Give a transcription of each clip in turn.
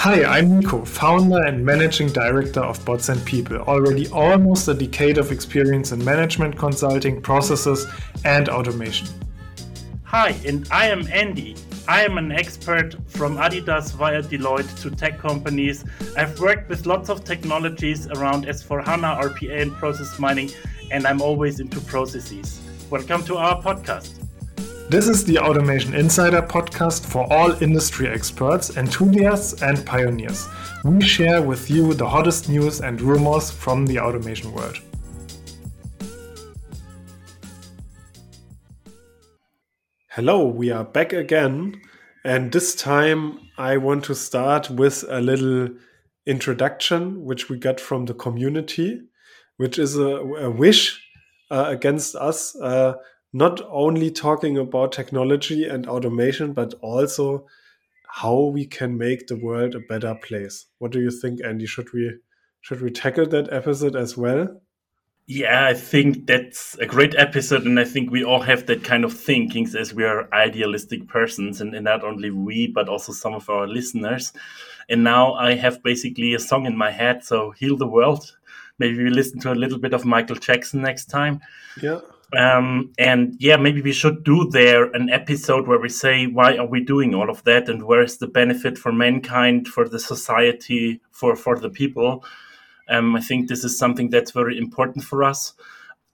Hi, I'm Nico, founder and managing director of Bots and People. Already almost a decade of experience in management consulting, processes, and automation. Hi, and I am Andy. I am an expert from Adidas via Deloitte to tech companies. I've worked with lots of technologies around S4HANA, RPA, and process mining, and I'm always into processes. Welcome to our podcast. This is the Automation Insider podcast for all industry experts, enthusiasts, and pioneers. We share with you the hottest news and rumors from the automation world. Hello, we are back again, and this time I want to start with a little introduction which we got from the community, which is a, a wish uh, against us. Uh, not only talking about technology and automation, but also how we can make the world a better place. What do you think, Andy? Should we should we tackle that episode as well? Yeah, I think that's a great episode, and I think we all have that kind of thinkings as we are idealistic persons, and, and not only we, but also some of our listeners. And now I have basically a song in my head, so heal the world. Maybe we listen to a little bit of Michael Jackson next time. Yeah. Um, and yeah, maybe we should do there an episode where we say why are we doing all of that, and where is the benefit for mankind, for the society, for for the people. Um, I think this is something that's very important for us.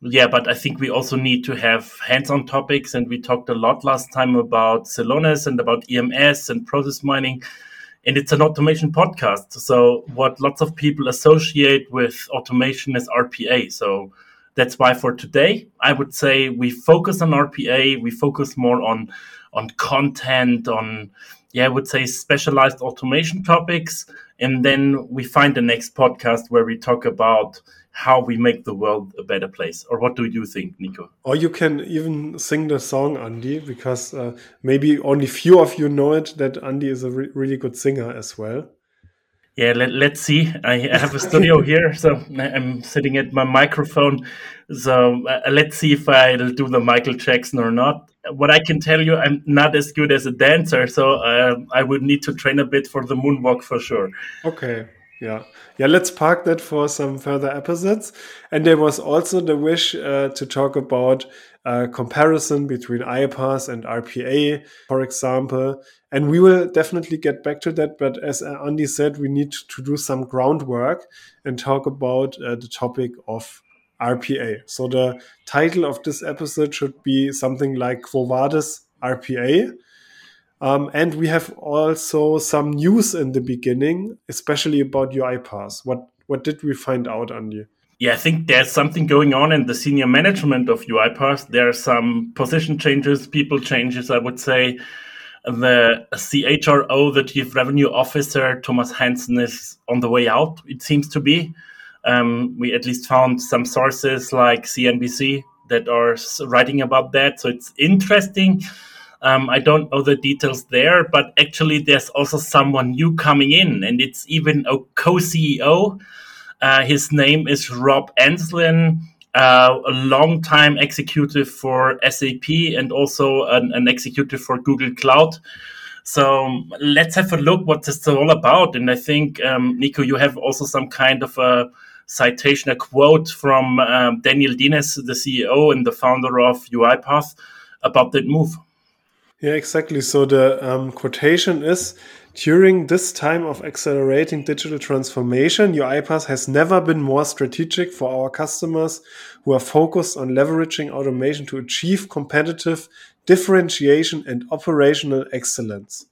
Yeah, but I think we also need to have hands-on topics, and we talked a lot last time about Celonis and about EMS and process mining and it's an automation podcast. So what lots of people associate with automation is RPA. So that's why for today, I would say we focus on RPA. We focus more on on content, on yeah, I would say specialized automation topics, and then we find the next podcast where we talk about how we make the world a better place. Or what do you think, Nico? Or you can even sing the song, Andy, because uh, maybe only few of you know it that Andy is a re really good singer as well yeah let, let's see. I have a studio here so i'm sitting at my microphone. So uh, let's see if i'll do the michael jackson or not. What i can tell you i'm not as good as a dancer so uh, i would need to train a bit for the moonwalk for sure. Okay yeah. Yeah let's park that for some further episodes. And there was also the wish uh, to talk about uh, comparison between iPaaS and RPA, for example. And we will definitely get back to that. But as Andy said, we need to do some groundwork and talk about uh, the topic of RPA. So the title of this episode should be something like Quo Vadis RPA. Um, and we have also some news in the beginning, especially about UiPath. What what did we find out, Andy? Yeah, I think there's something going on in the senior management of UiPath. There are some position changes, people changes, I would say. The CHRO, the Chief Revenue Officer, Thomas Hansen, is on the way out, it seems to be. Um, we at least found some sources like CNBC that are writing about that. So it's interesting. Um, I don't know the details there, but actually, there's also someone new coming in, and it's even a co CEO uh, his name is Rob Enslin, uh, a long-time executive for SAP and also an, an, executive for Google Cloud. So let's have a look what this is all about. And I think, um, Nico, you have also some kind of a citation, a quote from um, Daniel Dines, the CEO and the founder of UiPath, about that move. Yeah, exactly. So the um, quotation is during this time of accelerating digital transformation, UiPath has never been more strategic for our customers who are focused on leveraging automation to achieve competitive differentiation and operational excellence.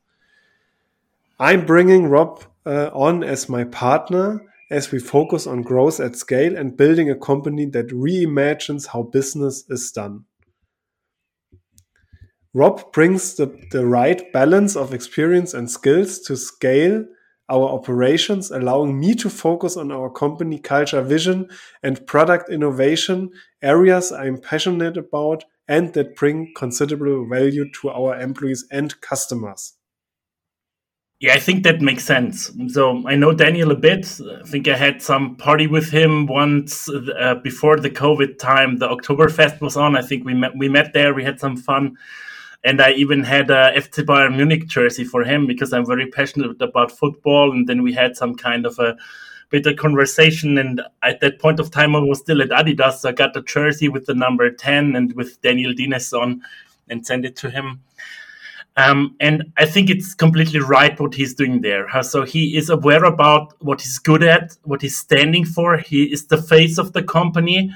I'm bringing Rob uh, on as my partner as we focus on growth at scale and building a company that reimagines how business is done. Rob brings the, the right balance of experience and skills to scale our operations, allowing me to focus on our company culture, vision, and product innovation, areas I'm passionate about and that bring considerable value to our employees and customers. Yeah, I think that makes sense. So I know Daniel a bit. I think I had some party with him once uh, before the COVID time. The Oktoberfest was on. I think we met we met there. We had some fun And I even had a FC Bayern Munich jersey for him because I'm very passionate about football. And then we had some kind of a bit of conversation. And at that point of time, I was still at Adidas. So I got the jersey with the number 10 and with Daniel Dines on and sent it to him. Um, and I think it's completely right what he's doing there. So he is aware about what he's good at, what he's standing for. He is the face of the company,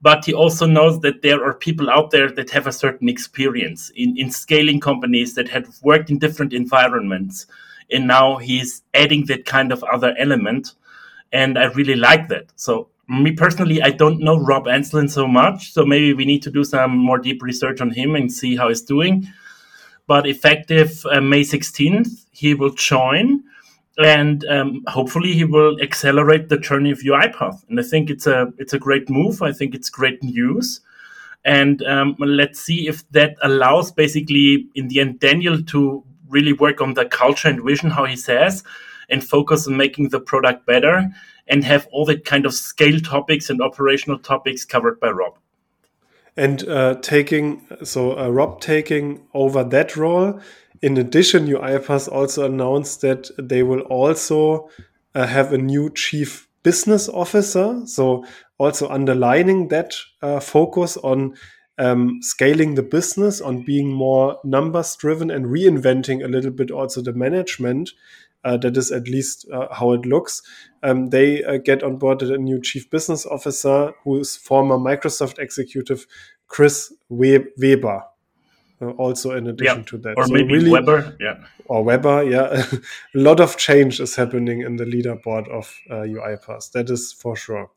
but he also knows that there are people out there that have a certain experience in, in scaling companies that have worked in different environments. And now he's adding that kind of other element. And I really like that. So me personally, I don't know Rob Enslin so much. So maybe we need to do some more deep research on him and see how he's doing but effective uh, May 16th, he will join and um, hopefully he will accelerate the journey of UiPath. And I think it's a it's a great move. I think it's great news. And um, let's see if that allows basically in the end Daniel to really work on the culture and vision, how he says, and focus on making the product better and have all the kind of scale topics and operational topics covered by Rob and uh, taking so uh, Rob taking over that role. In addition, UiPath also announced that they will also uh, have a new chief business officer. So also underlining that uh, focus on um, scaling the business, on being more numbers driven, and reinventing a little bit also the management. Uh, that is at least uh, how it looks. Um, they uh, get on board a new chief business officer who is former Microsoft executive Chris Weber. Uh, also, in addition yeah. to that, or so maybe really, Weber, yeah, or Weber, yeah, a lot of change is happening in the leaderboard of uh, UiPath. That is for sure.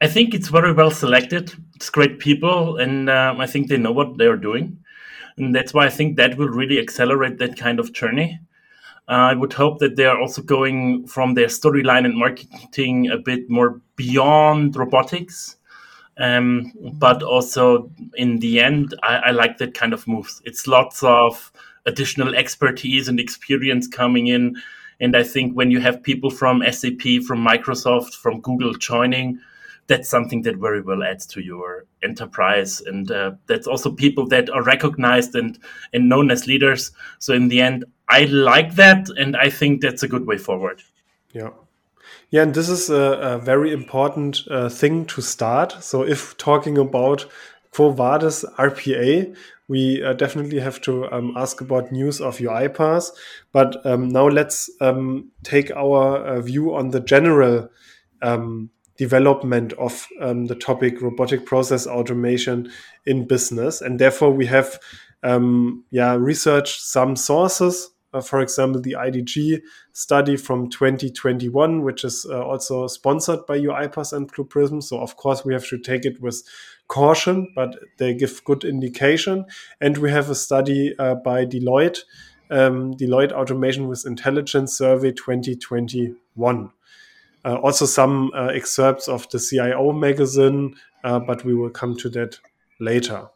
I think it's very well selected. It's great people, and um, I think they know what they're doing, and that's why I think that will really accelerate that kind of journey. Uh, I would hope that they are also going from their storyline and marketing a bit more beyond robotics. Um, but also in the end, I, I, like that kind of moves. It's lots of additional expertise and experience coming in. And I think when you have people from SAP, from Microsoft, from Google joining, that's something that very well adds to your enterprise. And uh, that's also people that are recognized and, and known as leaders. So in the end, I like that, and I think that's a good way forward. Yeah. Yeah, and this is a, a very important uh, thing to start. So, if talking about Quo Vadis RPA, we uh, definitely have to um, ask about news of UiPath. But um, now let's um, take our uh, view on the general um, development of um, the topic robotic process automation in business. And therefore, we have um, yeah, researched some sources uh, for example, the IDG study from 2021, which is uh, also sponsored by UiPath and Blue Prism. So, of course, we have to take it with caution, but they give good indication. And we have a study uh, by Deloitte, um, Deloitte Automation with Intelligence Survey 2021. Uh, also, some uh, excerpts of the CIO magazine, uh, but we will come to that later.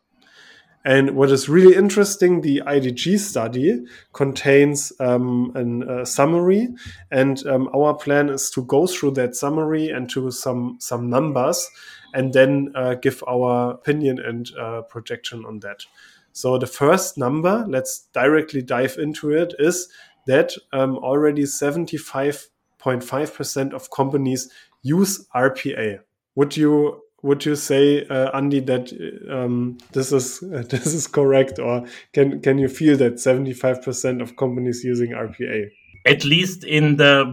And what is really interesting, the IDG study contains um, a summary, and um, our plan is to go through that summary and to some some numbers, and then uh, give our opinion and uh, projection on that. So the first number, let's directly dive into it, is that um, already 75.5% of companies use RPA. Would you would you say, uh, Andy, that um, this is uh, this is correct, or can can you feel that seventy five percent of companies using RPA? At least in the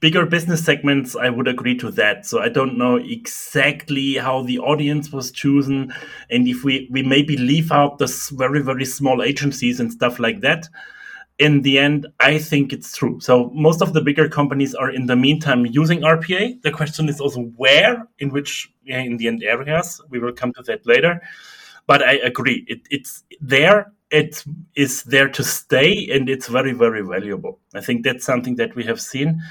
bigger business segments, I would agree to that. So I don't know exactly how the audience was chosen, and if we we maybe leave out the very very small agencies and stuff like that in the end, I think it's true. So most of the bigger companies are in the meantime using RPA. The question is also where, in which, in the end areas. We will come to that later. But I agree, it, it's there. It is there to stay, and it's very, very valuable. I think that's something that we have seen.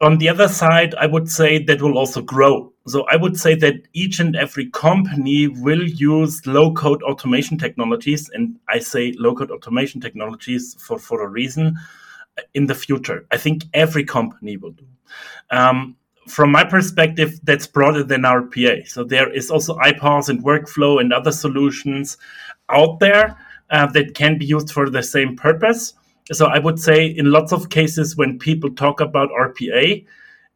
On the other side, I would say that will also grow so I would say that each and every company will use low code automation technologies. And I say low code automation technologies for, for a reason in the future. I think every company will do. Um, from my perspective, that's broader than RPA. So there is also iPaaS and workflow and other solutions out there. uh, that can be used for the same purpose. So I would say in lots of cases when people talk about RPA,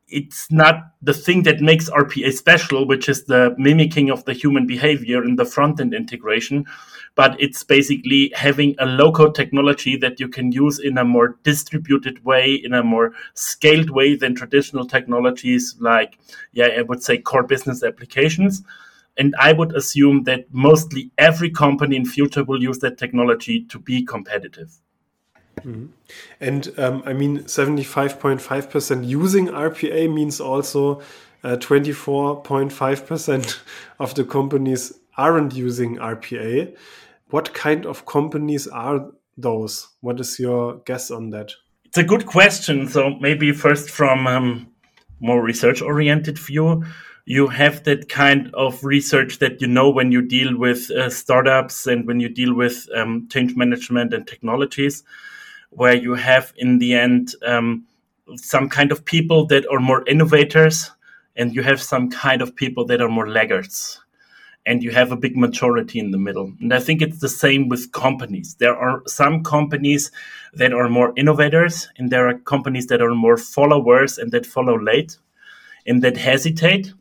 it's not the thing that makes RPA special, which is the mimicking of the human behavior in the front end integration, but it's basically having a low code technology that you can use in a more distributed way, in a more scaled way than traditional technologies like, yeah, I would say core business applications. And I would assume that mostly every company in future will use that technology to be competitive. Mm-hmm. And um, I mean, 75.5% using RPA means also uh, 24.5% of the companies aren't using RPA. What kind of companies are those? What is your guess on that? It's a good question. So maybe first from um, more research oriented view, you have that kind of research that you know when you deal with uh, startups and when you deal with um, change management and technologies where you have in the end um, some kind of people that are more innovators and you have some kind of people that are more laggards. And you have a big majority in the middle. And i think it's the same with companies. There are some companies that are more innovators and there are companies that are more followers and that follow late and that hesitate.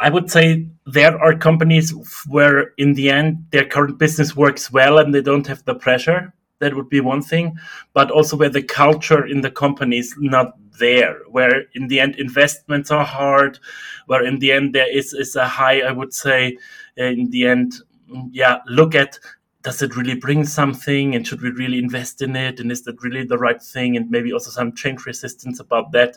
I would say there are companies where in the end their current business works well and they don't have the pressure that would be one thing but also where the culture in the company is not there where in the end investments are hard where in the end there is, is a high i would say in the end yeah look at does it really bring something and should we really invest in it and is that really the right thing and maybe also some change resistance about that.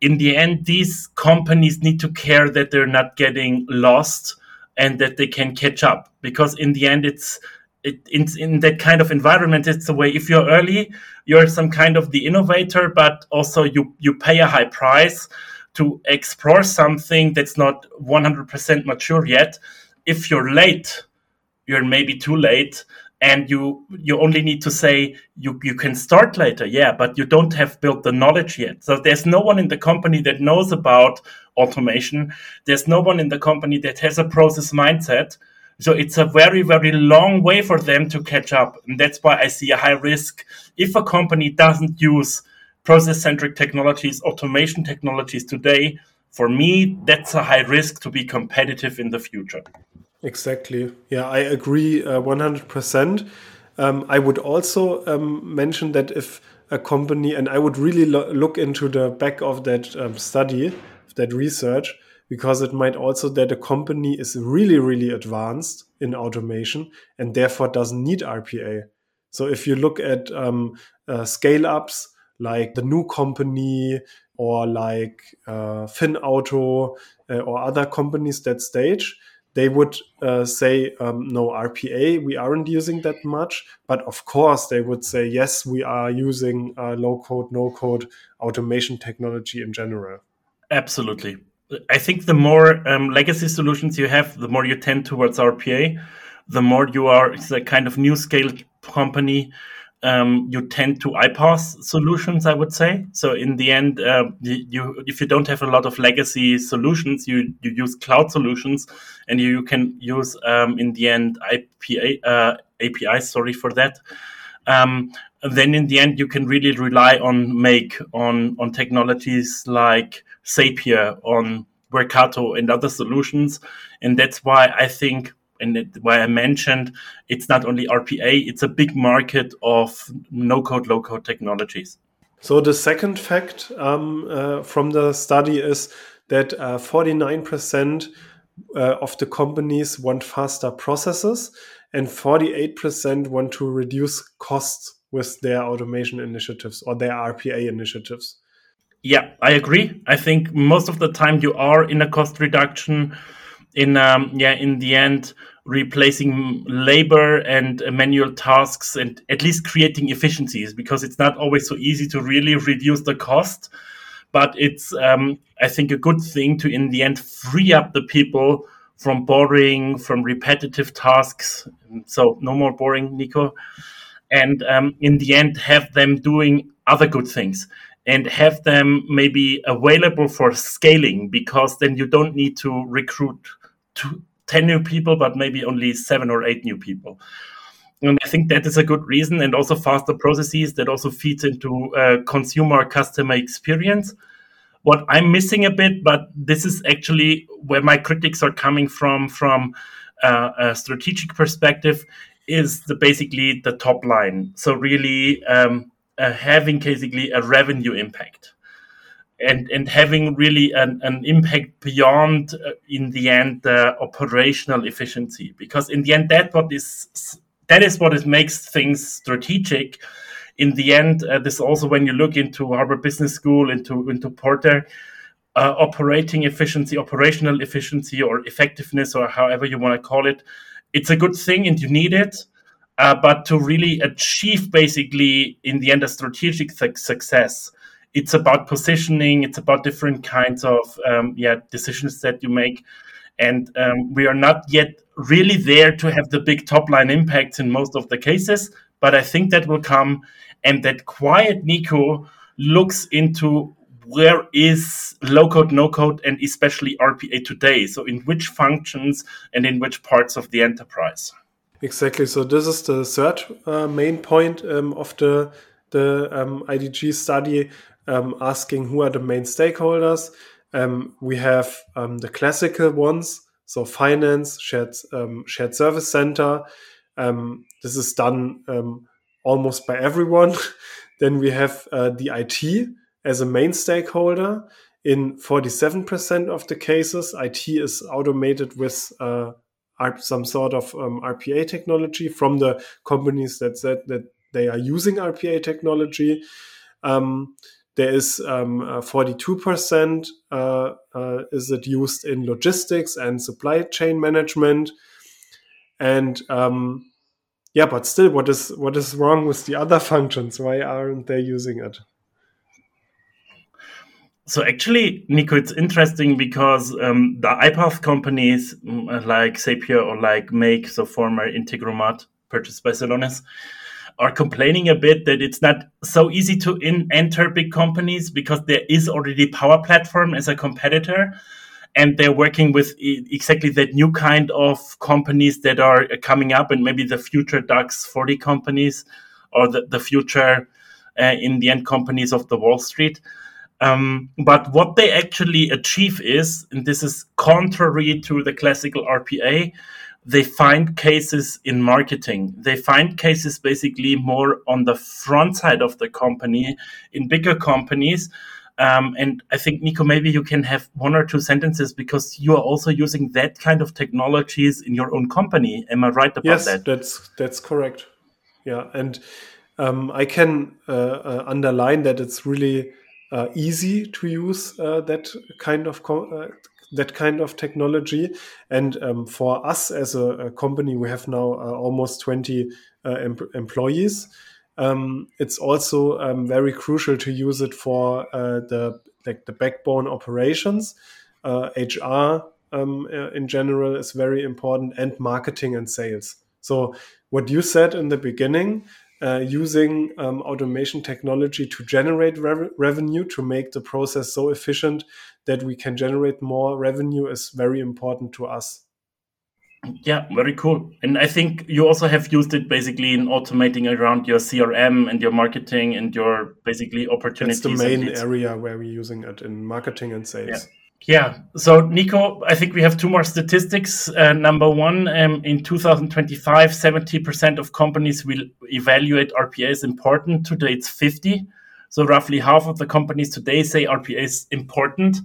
In the end these companies need to care that they're not getting lost and that they can catch up because in the end it's it, in, in that kind of environment, it's the way if you're early, you're some kind of the innovator, but also you, you pay a high price to explore something that's not 100% mature yet. If you're late, you're maybe too late and you you only need to say you you can start later yeah but you don't have built the knowledge yet. So there's no one in the company that knows about automation. There's no one in the company that has a process mindset so it's a very, very long way for them to catch up. And that's why I see a high risk if a company doesn't use process centric technologies, automation technologies today. For me, that's a high risk to be competitive in the future. Exactly. Yeah, I agree uh, 100%. Um, I would also um, mention that if a company, and I would really lo look into the back of that um, study, that research, because it might also that a company is really, really advanced in automation and therefore doesn't need RPA. So if you look at um, uh, scale ups like the new company or like uh, FinAuto uh, or other companies that stage, they would uh, say um, no RPA, we aren't using that much. But of course, they would say yes, we are using uh, low code, no code automation technology in general. Absolutely. I think the more um, legacy solutions you have, the more you tend towards RPA. The more you are a kind of new scale company, um, you tend to iPaaS solutions. I would say. So in the end, uh, you if you don't have a lot of legacy solutions, you you use cloud solutions, and you can use um, in the end IPA uh, APIs. Sorry for that. Um, then in the end, you can really rely on make on on technologies like Zapier, on Workato, and other solutions. And that's why I think, and why I mentioned, it's not only RPA, it's a big market of no code, low code technologies. So the second fact um, uh, from the study is that uh, 49% uh, of the companies want faster processes and 48% want to reduce costs with their automation initiatives or their RPA initiatives. Yeah, I agree. I think most of the time you are in a cost reduction. In um, yeah, in the end, replacing labor and manual tasks, and at least creating efficiencies because it's not always so easy to really reduce the cost. But it's um, I think a good thing to in the end free up the people from boring, from repetitive tasks. So no more boring, Nico. And um, in the end, have them doing other good things and have them maybe available for scaling because then you don't need to recruit two, 10 new people, but maybe only seven or eight new people. And I think that is a good reason, and also faster processes that also feeds into uh, consumer customer experience. What I'm missing a bit, but this is actually where my critics are coming from, from uh, a strategic perspective, is the basically the top line. So really um, uh, having basically a revenue impact and and having really an, an impact beyond uh, in the end uh, operational efficiency because in the end that what is that is what makes things strategic in the end uh, this also when you look into harvard business school into into porter uh, operating efficiency operational efficiency or effectiveness or however you want to call it it's a good thing and you need it uh, but to really achieve basically in the end a strategic su- success it's about positioning it's about different kinds of um, yeah decisions that you make. And um, we are not yet really there to have the big top line impacts in most of the cases but i think that will come. And that quiet nico looks into where is low code no code and especially rpa today so in which functions and in which parts of the enterprise exactly so this is the third uh, main point um, of the the um, idg study um, asking who are the main stakeholders. Um, we have um, the classical ones, so finance, shared shared service center. This is done almost by everyone. then we have uh, the IT as a main stakeholder. In 47% of the cases, IT is automated with uh, some sort of RPA technology from the companies that said that they are using RPA technology. Um, there is um, uh, 42% uh, uh, is it used in logistics and supply chain management. And um, yeah, but still, what is what is wrong with the other functions? Why aren't they using it? So actually, Nico, it's interesting because um, the iPaaS companies mm, like Zapier or like Make, the former Integromat, purchased by Celonis, are complaining a bit that it's not so easy to in, enter big companies because there is already Power Platform as a competitor. And they're working with exactly that new kind of companies that are coming up, and maybe the future DAX 40 companies or the, the future, uh, in the end, companies of the Wall Street. Um, but what they actually achieve is, and this is contrary to the classical RPA, they find cases in marketing. They find cases basically more on the front side of the company in bigger companies. Um, and I think, Nico, maybe you can have one or two sentences because you are also using that kind of technologies in your own company. Am I right about yes, that? that's that's correct. Yeah, and um, I can uh, uh, underline that it's really uh, easy to use uh, that kind of uh, that kind of technology. And um, for us as a, a, company, we have now uh, almost 20 uh, em employees. Um, it's also um, very crucial to use it for the like the backbone operations. HR um, in general is very important, and marketing and sales. So what you said in the beginning, uh, using um, automation technology to generate rev revenue to make the process so efficient that we can generate more revenue is very important to us. Yeah, very cool. And I think you also have used it basically in automating around your CRM and your marketing and your basically opportunities. It's the main area where we're using it in marketing and sales. Yeah. Yeah. So, Nico, I think we have two more statistics. Uh, number one, um, in 2025, 70% of companies will evaluate RPA as important. Today, it's 50. So, roughly half of the companies today say RPA is important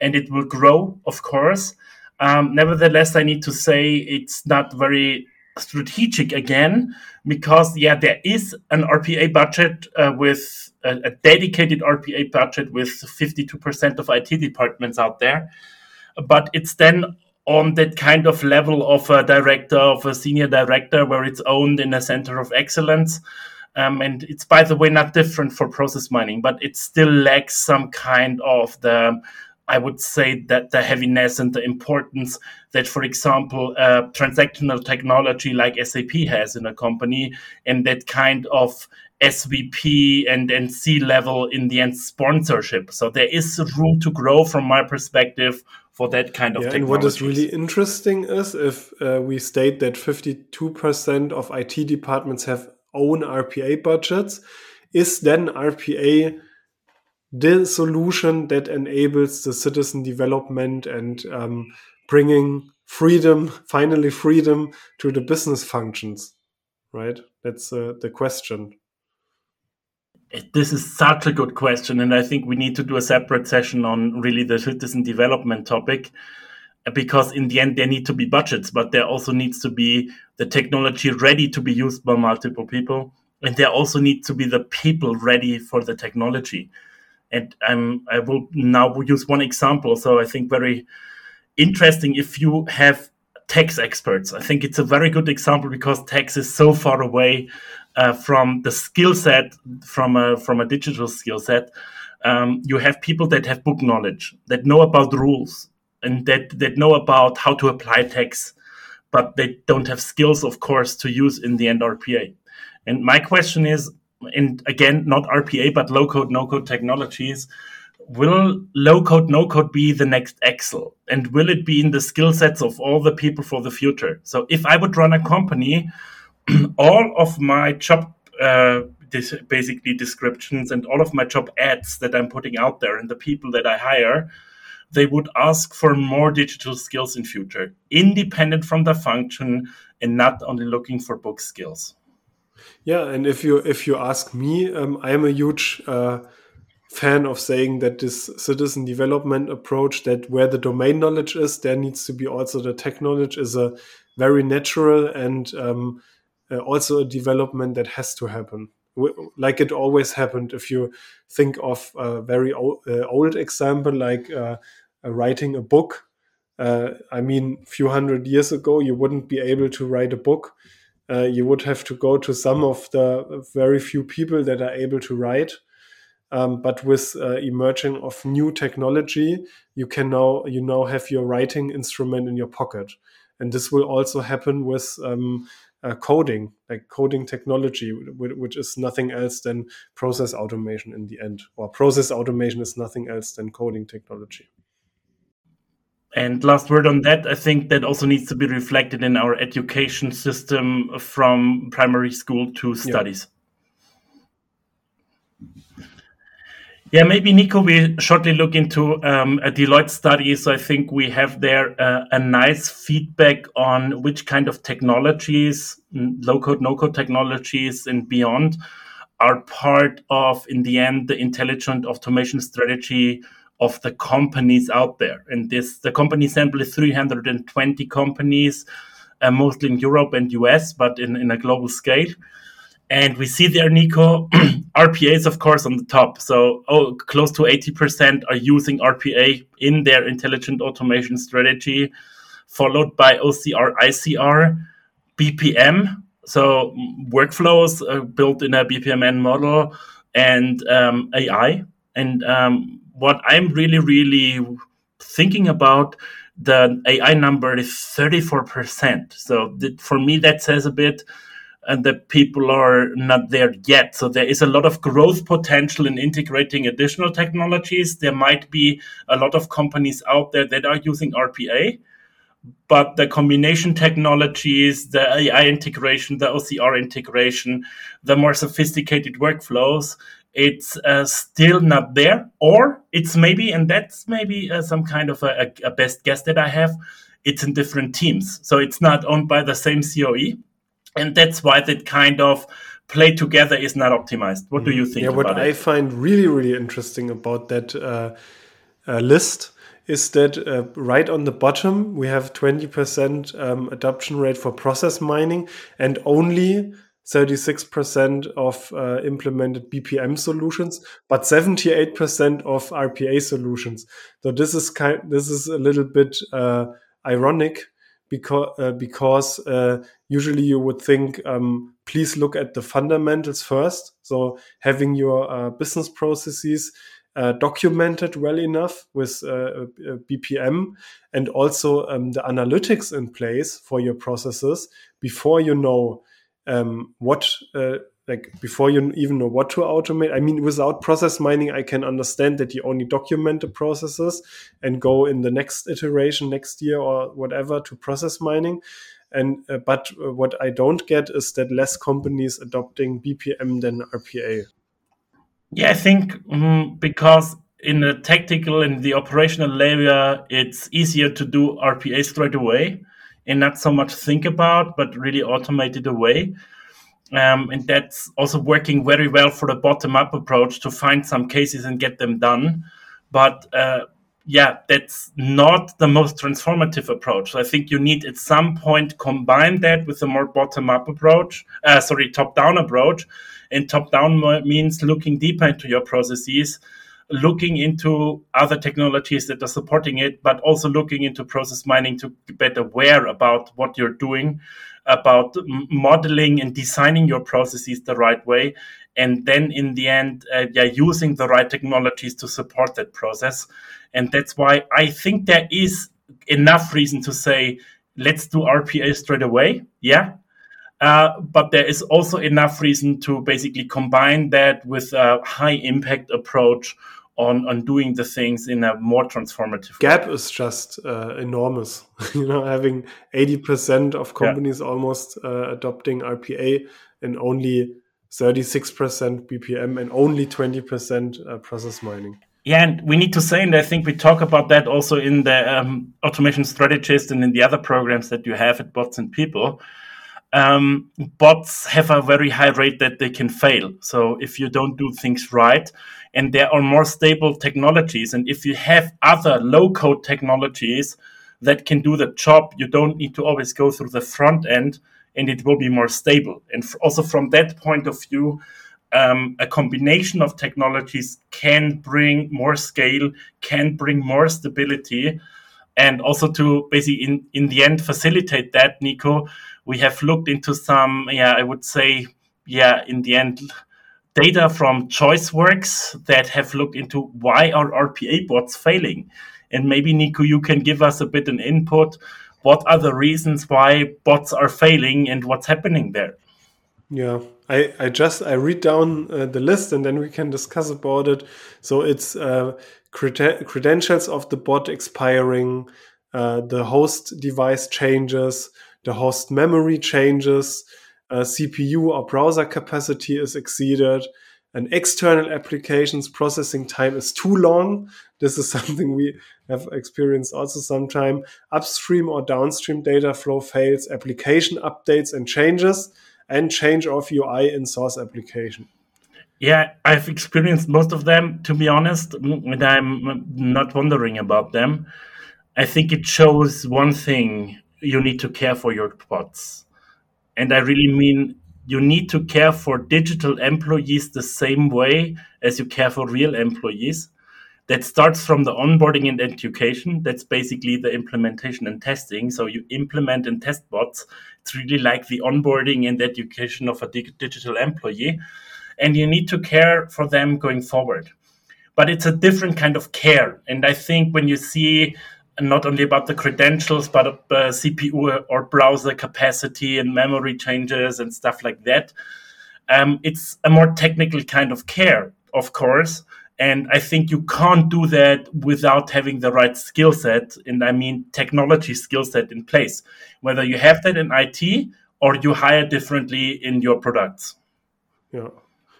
and it will grow, of course. Um, nevertheless, I need to say it's not very strategic again because, yeah, there is an RPA budget uh, with a, a dedicated RPA budget with 52% of IT departments out there. But it's then on that kind of level of a director, of a senior director, where it's owned in a center of excellence. Um, and it's, by the way, not different for process mining, but it still lacks some kind of the I would say that the heaviness and the importance that, for example, uh, transactional technology like SAP has in a company, and that kind of SVP and, and C level in the end sponsorship. So there is room to grow from my perspective for that kind of yeah, And what is really interesting is if uh, we state that 52% of IT departments have own RPA budgets, is then RPA the solution that enables the citizen development and um, bringing freedom, finally freedom to the business functions, right? That's uh, the question. This is such a good question, and I think we need to do a separate session on really the citizen development topic because in the end there need to be budgets but there also needs to be the technology ready to be used by multiple people and there also need to be the people ready for the technology and I'm, I will now use one example. So I think very interesting if you have tax experts. I think it's a very good example because tax is so far away uh, from the skill set from a from a digital skill set. Um, you have people that have book knowledge, that know about rules, and that that know about how to apply tax, but they don't have skills, of course, to use in the end RPA. And my question is, and again, not RPA, but low code, no code technologies. Will low code, no code be the next Excel? And will it be in the skill sets of all the people for the future? So if I would run a company, all of my job uh, basically descriptions and all of my job ads that I'm putting out there and the people that I hire, they would ask for more digital skills in future, independent from the function and not only looking for book skills. Yeah, and if you if you ask me, um, I am a huge uh, fan of saying that this citizen development approach, that where the domain knowledge is, there needs to be also the tech knowledge, is a very natural and um, uh, also a development that has to happen, like it always happened. If you think of a very old, uh, old example, like uh, writing a book. Uh, I mean, a few hundred years ago, you wouldn't be able to write a book uh, you would have to go to some of the very few people that are able to write. Um, but with uh, emerging of new technology, you can now you now have your writing instrument in your pocket, and this will also happen with um, uh, coding, like coding technology, which is nothing else than process automation in the end, or process automation is nothing else than coding technology. And last word on that, I think that also needs to be reflected in our education system from primary school to studies. Yeah, yeah maybe Nico, we shortly look into um, a Deloitte study. So I think we have there uh, a nice feedback on which kind of technologies, low code, no code technologies, and beyond are part of, in the end, the intelligent automation strategy of the companies out there. And this the company sample is 320 companies, uh, mostly in Europe and US, but in, in a global scale. And we see there, Nico, RPA is of course on the top. So oh, close to 80% are using RPA in their intelligent automation strategy, followed by OCR, ICR, BPM. So workflows uh, built in a BPMN model and um, AI. And um, what I'm really, really thinking about, the AI number is 34%. So th- for me, that says a bit and that people are not there yet. So there is a lot of growth potential in integrating additional technologies. There might be a lot of companies out there that are using RPA, but the combination technologies, the AI integration, the OCR integration, the more sophisticated workflows, it's uh, still not there, or it's maybe, and that's maybe uh, some kind of a, a, best guess that I have. It's in different teams, so it's not owned by the same COE, and that's why that kind of play together is not optimized. What do you think? Yeah, what I it? find really really interesting about that uh, uh list is that uh, right on the bottom we have 20% um, adoption rate for process mining and only 36% of uh, implemented BPM solutions, but 78% of RPA solutions. So this is kind, this is a little bit uh, ironic because uh, because uh, usually you would think, um, please look at the fundamentals first. So having your uh, business processes uh, documented well enough with BPM and also um, the analytics in place for your processes before you know um, what uh, like before you even know what to automate i mean without process mining i can understand that you only document the processes and go in the next iteration next year or whatever to process mining. And uh, but uh, what i don't get is that less companies adopting bpm than rpa yeah i think um, because in the tactical and the operational layer, it's easier to do rpa straight away and not so much think about but really automate it away um, and that's also working very well for the bottom up approach to find some cases and get them done. But uh, yeah, that's not the most transformative approach. So I think you need at some point combine that with a more bottom up approach, uh, sorry, top down approach. And top down means looking deeper into your processes, looking into other technologies that are supporting it, but also looking into process mining to better aware about what you're doing about modeling and designing your processes the right way and then in the end uh, yeah using the right technologies to support that process. And that's why i think there is enough reason to say let's do rpa straight away yeah? Uh, but there is also enough reason to basically combine that with a high impact approach on on doing the things in a more transformative gap way. is just uh, enormous you know having 80% of companies yeah. almost uh, adopting rpa and only 36% bpm and only 20% uh, process mining yeah, and we need to say, and I think we talk about that also in the um, automation strategist and in the other programs that you have at Bots and People. Um, bots have a very high rate that they can fail. So if you don't do things right, and there are more stable technologies. And if you have other low code technologies that can do the job, you don't need to always go through the front end and it will be more stable. And also from that point of view, um, a combination of technologies can bring more scale, can bring more stability. And also to basically, in, in the end, facilitate that, Nico, we have looked into some, yeah, I would say, yeah, in the end, data from ChoiceWorks that have looked into why are RPA bots failing. And maybe, Nico, you can give us a bit an input. What are the reasons why bots are failing and what's happening there? Yeah, I, I just I read down uh, the list and then we can discuss about it. So it's uh, cred- credentials of the bot expiring, uh, the host device changes, the host memory changes, uh, CPU or browser capacity is exceeded, and external applications processing time is too long. This is something we have experienced also sometime. Upstream or downstream data flow fails, application updates and changes, and change of UI in source application. Yeah, I've experienced most of them, to be honest, and I'm not wondering about them. I think it shows one thing you need to care for your bots and I really mean you need to care for digital employees the same way as you care for real employees. That starts from the onboarding and education. That's basically the implementation and testing. So you implement and test bots. It's really like the onboarding and education of a digital employee. And you need to care for them going forward. But it's a different kind of care. And I think when you see not only about the credentials, but uh, CPU or browser capacity and memory changes and stuff like that. Um, it's a more technical kind of care, of course. And I think you can't do that without having the right skill set. And I mean, technology skill set in place, whether you have that in IT or you hire differently in your products. Yeah.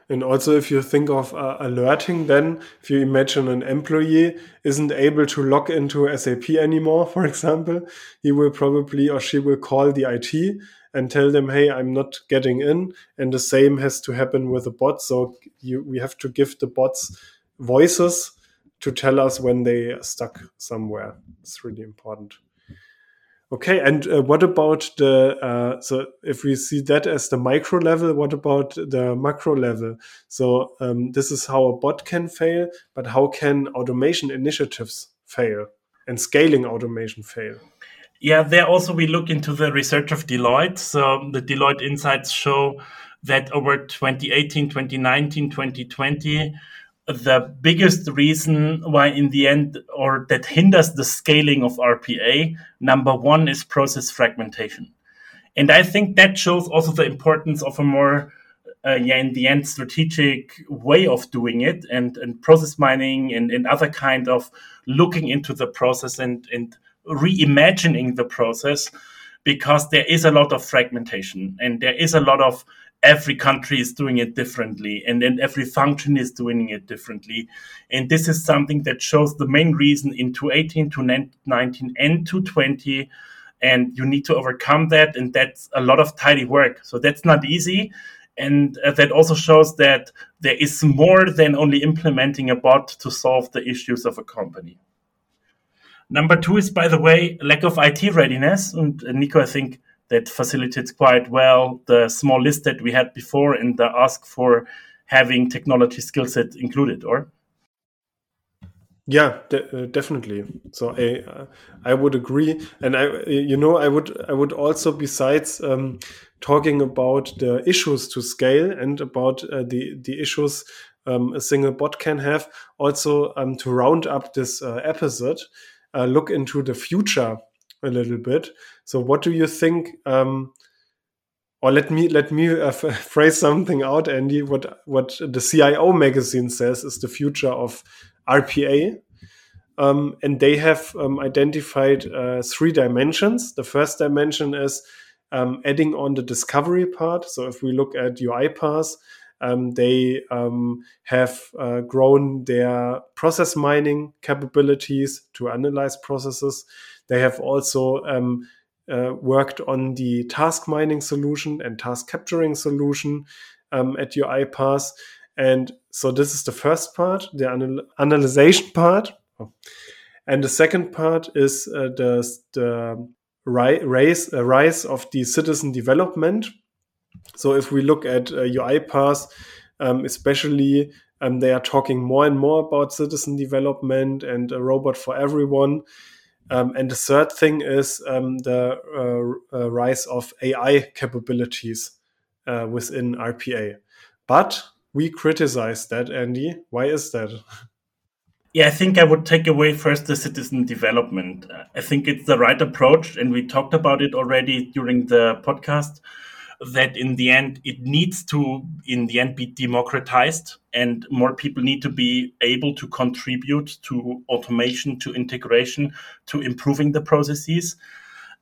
And also, if you think of uh, alerting, then if you imagine an employee isn't able to log into SAP anymore, for example, he will probably or she will call the IT and tell them, "Hey, I'm not getting in." And the same has to happen with the bots. So you, we have to give the bots voices to tell us when they are stuck somewhere. It's really important. Okay, and uh, what about the uh, so if we see that as the micro level, what about the macro level? So um, this is how a bot can fail, but how can automation initiatives fail and scaling automation fail? Yeah, there also we look into the research of Deloitte. So the Deloitte insights show that over 2018, 2019, 2020, the biggest reason why in the end or that hinders the scaling of RPA, number one is process fragmentation. And I think that shows also the importance of a more uh, yeah, in the end, strategic way of doing it and, and process mining and, and other kind of looking into the process and, and reimagining the process because there is a lot of fragmentation and there is a lot of every country is doing it differently and then every function is doing it differently and this is something that shows the main reason in 2018 to 19 and 2020 and you need to overcome that and that's a lot of tidy work so that's not easy and uh, that also shows that there is more than only implementing a bot to solve the issues of a company. Number two is, by the way, lack of IT readiness. And uh, Nico, I think that facilitates quite well the small list that we had before and the ask for having technology skill set included, or? Yeah, de uh, definitely. So I uh, I would agree, and I you know I would I would also besides um, talking about the issues to scale and about uh, the the issues um, a single bot can have, also um, to round up this uh, episode, uh, look into the future a little bit. So what do you think? Um, or let me let me uh, phrase something out, Andy. What what the CIO magazine says is the future of RPA. Um, and they have um, identified uh, three dimensions. The first dimension is um, adding on the discovery part. So if we look at UiPath, um, they um, have uh, grown their process mining capabilities to analyze processes. They have also um, uh, worked on the task mining solution and task capturing solution at UiPath. And so this is the first part, the anal- analyzation part. And the second part is uh, the, the ri- rise, uh, rise of the citizen development. So if we look at uh, UiPath, um, especially, um, they are talking more and more about citizen development and a robot for everyone. Um, and the third thing is um, the uh, uh, rise of AI capabilities uh, within RPA. But we criticize that, Andy. Why is that? Yeah, I think I would take away first the citizen development. I think it's the right approach, and we talked about it already during the podcast. That in the end, it needs to, in the end, be democratized, and more people need to be able to contribute to automation, to integration, to improving the processes,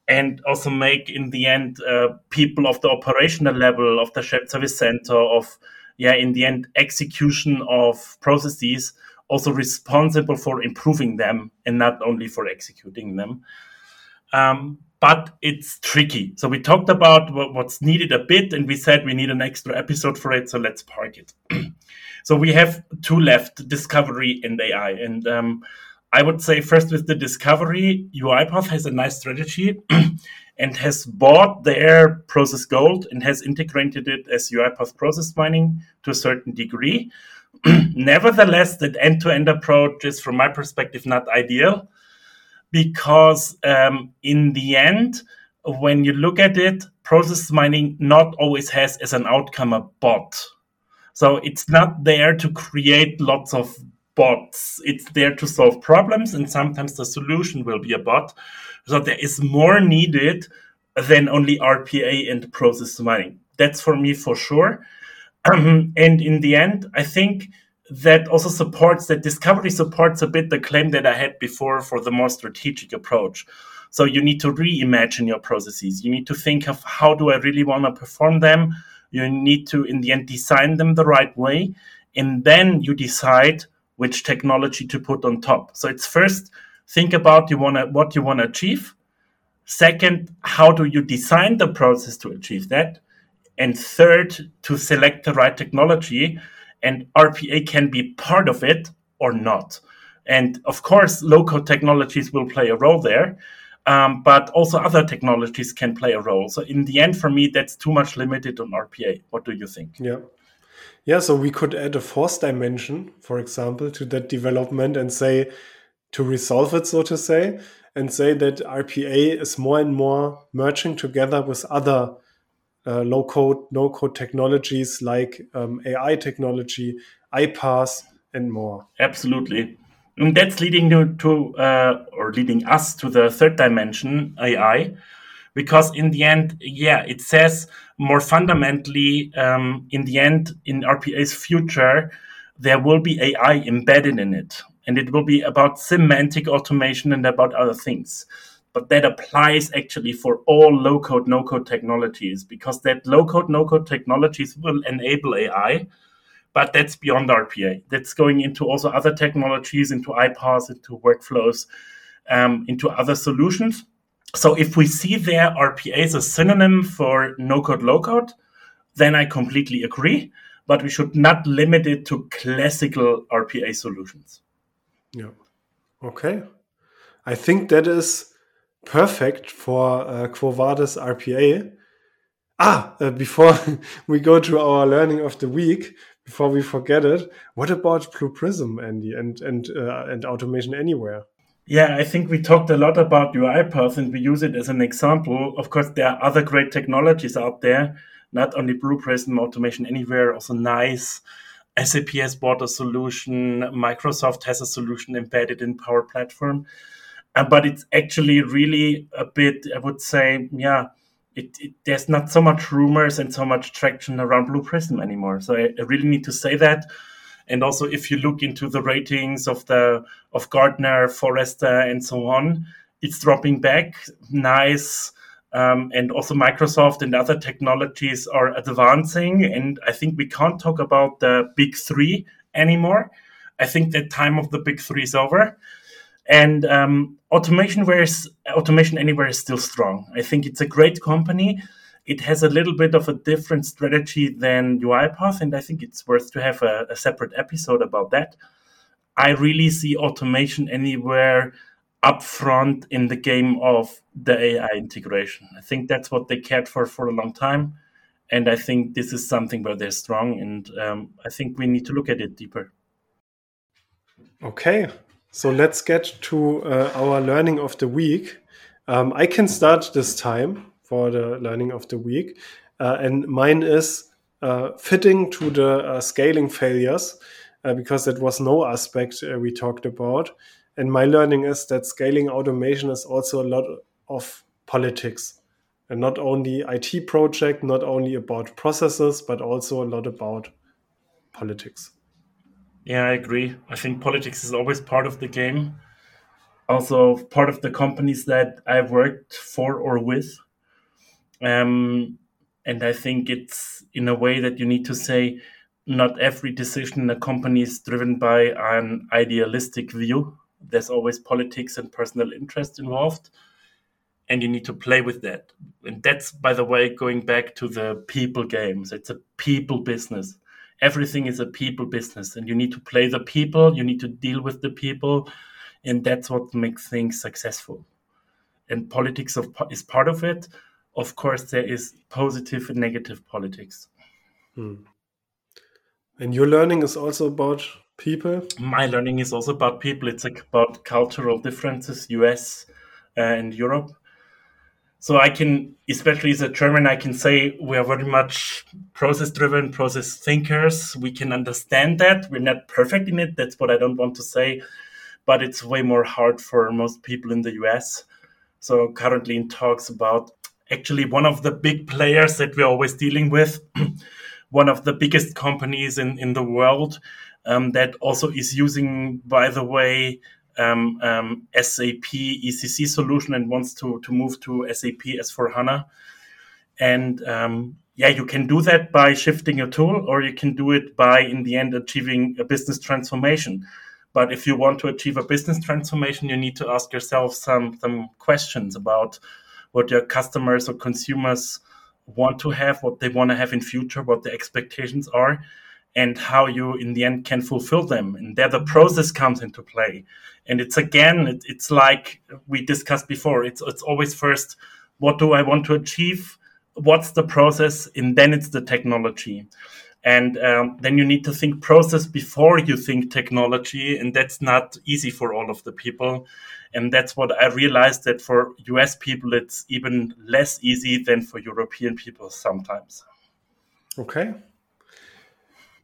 and also make, in the end, uh, people of the operational level of the shared service center of yeah, in the end, execution of processes also responsible for improving them and not only for executing them. Um, but it's tricky. So we talked about what's needed a bit, and we said we need an extra episode for it. So let's park it. so we have two left: discovery and AI. And um, I would say first with the discovery, UiPath has a nice strategy and has bought their ProcessGold and has integrated it as UiPath process mining to a certain degree. Nevertheless, that end-to-end approach is, from my perspective, not ideal because um, in the end, when you look at it, process mining not always has as an outcome a bot. So it's not there to create lots of bots. It's there to solve problems, and sometimes the solution will be a bot. So there is more needed than only RPA and process mining. That's for me for sure. Um, and in the end, I think that also supports that discovery supports a bit the claim that I had before for the more strategic approach. So you need to reimagine your processes. You need to think of how do I really want to perform them. You need to, in the end, design them the right way, and then you decide which technology to put on top. So it's first think about you wanna what you want to achieve. Second, how do you design the process to achieve that? And third, to select the right technology. And RPA can be part of it or not. And of course, code technologies will play a role there. Um, but also other technologies can play a role. So in the end, for me, that's too much limited on RPA. What do you think? Yeah. Yeah, so we could add a fourth dimension, for example, to that development and say, to resolve it, so to say, and say that RPA is more and more merging together with other uh, low code, no code technologies like um, AI technology, iPaaS, and more. Absolutely. And that's leading to, to uh, or leading us to the third dimension, AI, because in the end, yeah, it says more fundamentally, um, in the end, in RPA's future, there will be AI embedded in it, and it will be about semantic automation and about other things. But that applies actually for all low code, no code technologies because that low code, no code technologies will enable AI but that's beyond RPA. That's going into also other technologies, into iPaaS, into workflows, um, into other solutions. So if we see there RPA as a synonym for no code, low code, then I completely agree. But we should not limit it to classical RPA solutions. Yeah. Okay. I think that is perfect for uh, Quo Vadis RPA. Ah, uh, before we go to our learning of the week, before we forget it, what about Blue Prism, Andy, and and uh, and automation anywhere? Yeah, I think we talked a lot about UiPath and we use it as an example. Of course, there are other great technologies out there, not only Blue Prism, Automation Anywhere, also NICE. SAP has bought a solution, Microsoft has a solution embedded in Power Platform. Uh, but it's actually really a bit, I would say, yeah, it, it, there's not so much rumors and so much traction around Blue Prism anymore. So I, I, really need to say that. And also, if you look into the ratings of the of Gartner, Forrester, and so on, it's dropping back. NICE. Um, and also Microsoft and other technologies are advancing. And I think we can't talk about the big three anymore. I think the time of the big three is over. And um, automation where is, automation anywhere is still strong. I think it's a great company. It has a little bit of a different strategy than UiPath, and I think it's worth to have a, a separate episode about that. I really see automation anywhere upfront in the game of the AI integration. I think that's what they cared for for a long time, and I think this is something where they're strong, and um, I think we need to look at it deeper. Okay, so let's get to uh, our learning of the week. Um, I can start this time for the learning of the week. Uh, and mine is uh, fitting to the uh, scaling failures uh, because that was no aspect uh, we talked about. And my learning is that scaling automation is also a lot of politics and not only IT project, not only about processes, but also a lot about politics. Yeah, I agree. I think politics is always part of the game. Also, part of the companies that I've worked for or with. Um, and I think it's in a way that you need to say not every decision in a company is driven by an idealistic view. There's always politics and personal interest involved. And you need to play with that. And that's, by the way, going back to the people games. It's a people business everything is a people business and you need to play the people you need to deal with the people and that's what makes things successful. And politics of, is part of it. Of course there is positive and negative politics. Hmm. and your learning is also about people? My learning is also about people. It's about cultural differences us uh, and europe so I can, especially as a German, I can say we are very much process driven, process thinkers. We can understand that. We're not perfect in it. That's what I don't want to say. But it's way more hard for most people in the US. So currently in talks about actually one of the big players that we're always dealing with, one of the biggest companies in, in the world um, that also is using, by the way, um, um, SAP ECC solution and wants to, to move to SAP S4 HANA. And um, yeah, you can do that by shifting your tool, or you can do it by, in the end, achieving a business transformation. But if you want to achieve a business transformation, you need to ask yourself some, some questions about what your customers or consumers want to have, what they want to have in future, what the expectations are and how you in the end can fulfill them. And there the process comes into play. And it's again it, it's like we discussed before. It's it's always first what do i want to achieve? What's the process? And then it's the technology. And um, then you need to think process before you think technology. And that's not easy for all of the people. And that's what i realized that for us people it's even less easy than for european people sometimes. Okay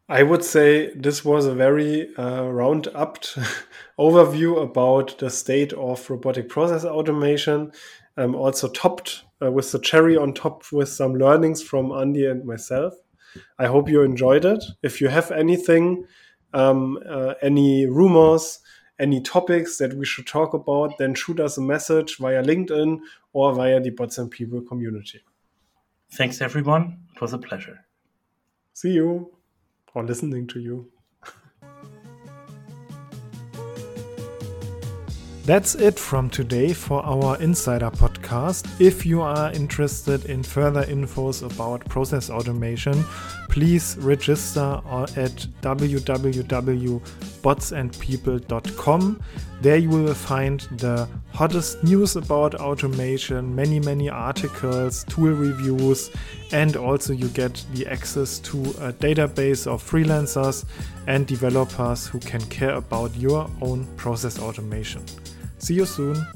I would say this was a very uh, round up overview about the state of robotic process automation. Um, also topped uh, with the cherry on top with some learnings from Andy and myself. I hope you enjoyed it. If you have anything, um, uh, any rumors, any topics that we should talk about, then shoot us a message via LinkedIn or via the Bots and People community. Thanks, everyone. It was a pleasure. See you or listening to you. That's it from today for our Insider podcast. If you are interested in further infos about process automation, please register at www.botsandpeople.com. There you will find the hottest news about automation, many, many articles, tool reviews, and also you get the access to a database of freelancers and developers who can care about your own process automation. See you soon.